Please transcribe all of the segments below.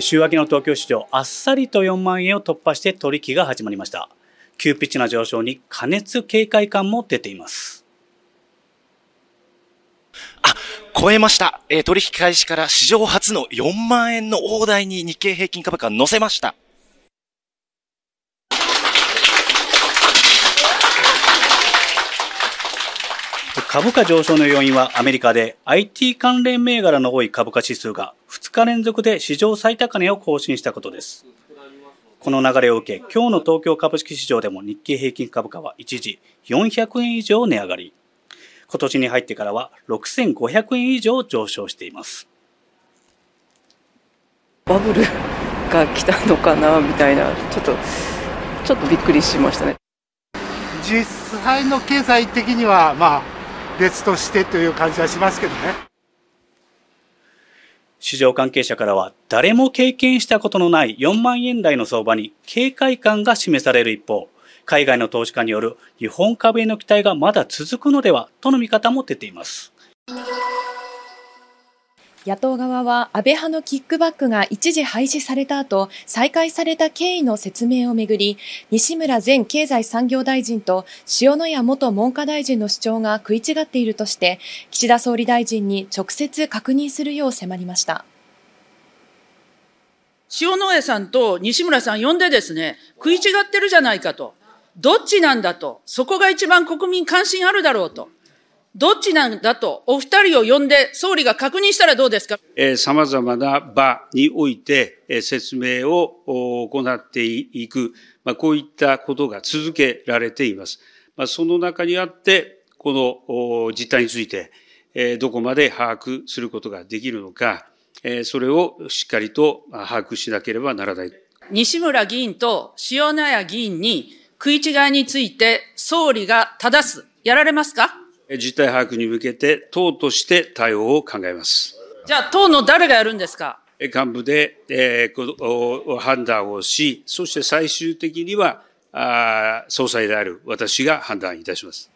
週明けの東京市場、あっさりと4万円を突破して取引が始まりました。急ピッチな上昇に加熱警戒感も出ています。あ、超えました。えー、取引開始から史上初の4万円の大台に日経平均株価乗せました。株価上昇の要因はアメリカで IT 関連銘柄の多い株価指数が2日連続で史上最高値を更新したことです。この流れを受け、今日の東京株式市場でも日経平均株価は一時400円以上値上がり。今年に入ってからは6500円以上上昇しています。バブルが来たのかなみたいな、ちょっと、ちょっとびっくりしましたね。実際の経済的には、まあ、別としてという感じはしますけどね。市場関係者からは誰も経験したことのない4万円台の相場に警戒感が示される一方、海外の投資家による日本株への期待がまだ続くのではとの見方も出ています。野党側は安倍派のキックバックが一時廃止された後、再開された経緯の説明をめぐり、西村前経済産業大臣と塩谷元文科大臣の主張が食い違っているとして、岸田総理大臣に直接確認するよう迫りました。塩谷さんと西村さん呼んでですね、食い違ってるじゃないかと。どっちなんだと。そこが一番国民関心あるだろうと。どっちなんだと、お二人を呼んで、総理が確認したらどうですか？さまざまな場において、えー、説明を行っていく、まあ、こういったことが続けられています。まあ、その中にあって、この実態について、えー、どこまで把握することができるのか、えー、それをしっかりと把握しなければならない。西村議員と塩谷議員に食い違いについて総理が正す、やられますか？実態把握に向けて、党として対応を考えます。じゃあ、党の誰がやるんですか？幹部で、えー、判断をし、そして最終的には、あ総裁である私が判断いたします。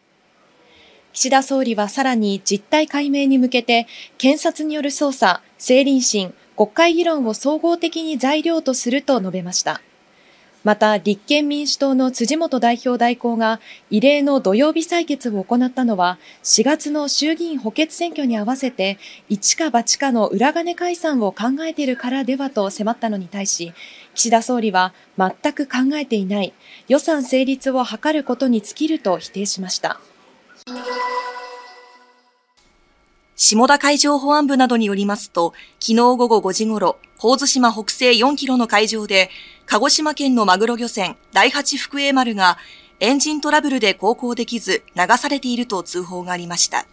岸田総理はさらに実態解明に向けて、検察による捜査、政倫審、国会議論を総合的に材料とすると述べました。また、立憲民主党の辻元代表代行が異例の土曜日採決を行ったのは、4月の衆議院補欠選挙に合わせて、一か八かの裏金解散を考えているからではと迫ったのに対し、岸田総理は全く考えていない、予算成立を図ることに尽きると否定しました。下田海上保安部などによりますと、昨日午後5時ごろ、神津島北西4キロの海上で、鹿児島県のマグロ漁船、第八福栄丸が、エンジントラブルで航行できず、流されていると通報がありました。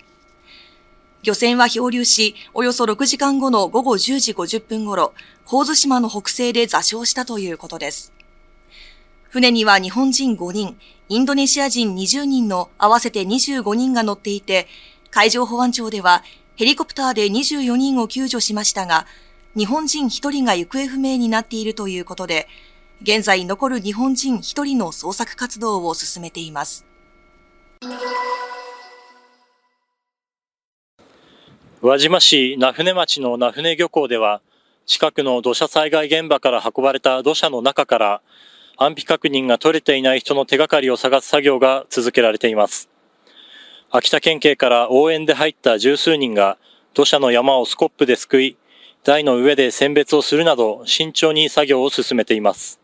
漁船は漂流し、およそ6時間後の午後10時50分頃、神津島の北西で座礁したということです。船には日本人5人、インドネシア人20人の合わせて25人が乗っていて、海上保安庁ではヘリコプターで24人を救助しましたが、日本人1人が行方不明になっているということで、現在残る日本人1人の捜索活動を進めています。宇和島市名船町の名船漁港では、近くの土砂災害現場から運ばれた土砂の中から、安否確認が取れていない人の手がかりを探す作業が続けられています。秋田県警から応援で入った十数人が土砂の山をスコップですくい、台の上で選別をするなど慎重に作業を進めています。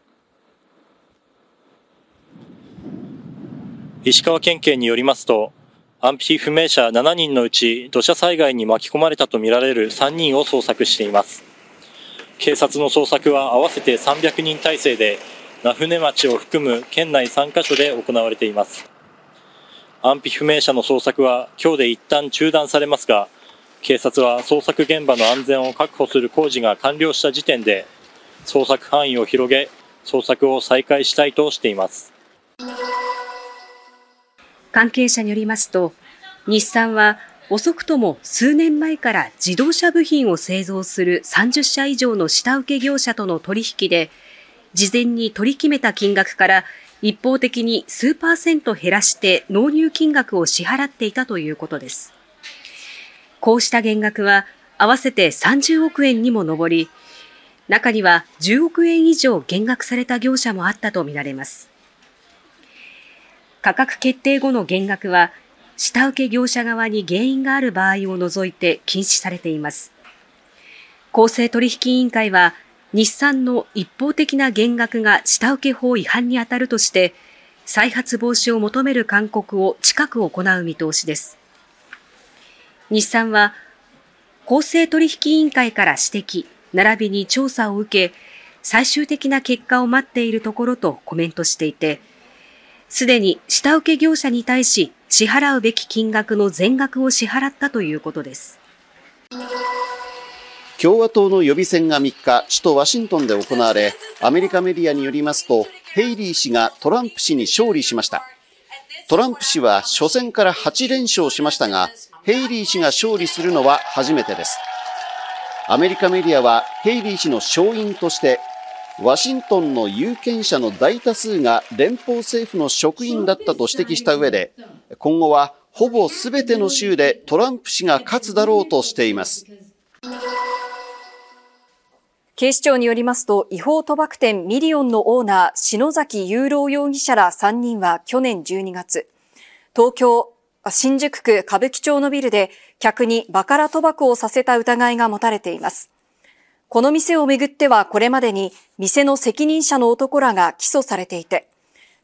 石川県警によりますと、安否不明者7人のうち土砂災害に巻き込まれたとみられる3人を捜索しています。警察の捜索は合わせて300人体制で、名船町を含む県内3カ所で行われています。安否不明者の捜索は今日で一旦中断されますが、警察は捜索現場の安全を確保する工事が完了した時点で捜索範囲を広げ捜索を再開したいとしています。関係者によりますと日産は遅くとも数年前から自動車部品を製造する30社以上の下請け業者との取引で事前に取り決めた金額から一方的に数パーセント減らして納入金額を支払っていたということです。こうした減額は合わせて30億円にも上り、中には10億円以上減額された業者もあったとみられます。価格決定後の減額は、下請け業者側に原因がある場合を除いて禁止されています。公正取引委員会は、日産の一方的な減額が下請法違反に当たるとして、再発防止を求める勧告を近く行う見通しです。日産は、公正取引委員会から指摘、並びに調査を受け、最終的な結果を待っているところとコメントしていて、すでに下請け業者に対し支払うべき金額の全額を支払ったということです。共和党の予備選が3日、首都ワシントンで行われ、アメリカメディアによりますと、ヘイリー氏がトランプ氏に勝利しました。トランプ氏は初戦から8連勝しましたが、ヘイリー氏が勝利するのは初めてです。アメリカメディアはヘイリー氏の勝因としてワシントンの有権者の大多数が連邦政府の職員だったと指摘した上で、今後はほぼ全ての州でトランプ氏が勝つだろうとしています。警視庁によりますと、違法賭博店ミリオンのオーナー、篠崎雄郎容疑者ら3人は去年12月、東京、新宿区歌舞伎町のビルで客にバカラ賭博をさせた疑いが持たれています。この店をめぐってはこれまでに店の責任者の男らが起訴されていて、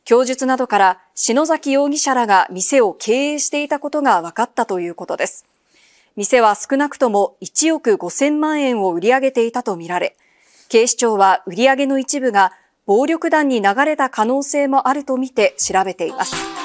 供述などから篠崎容疑者らが店を経営していたことが分かったということです。店は少なくとも1億5000万円を売り上げていたとみられ、警視庁は売り上げの一部が暴力団に流れた可能性もあるとみて調べています。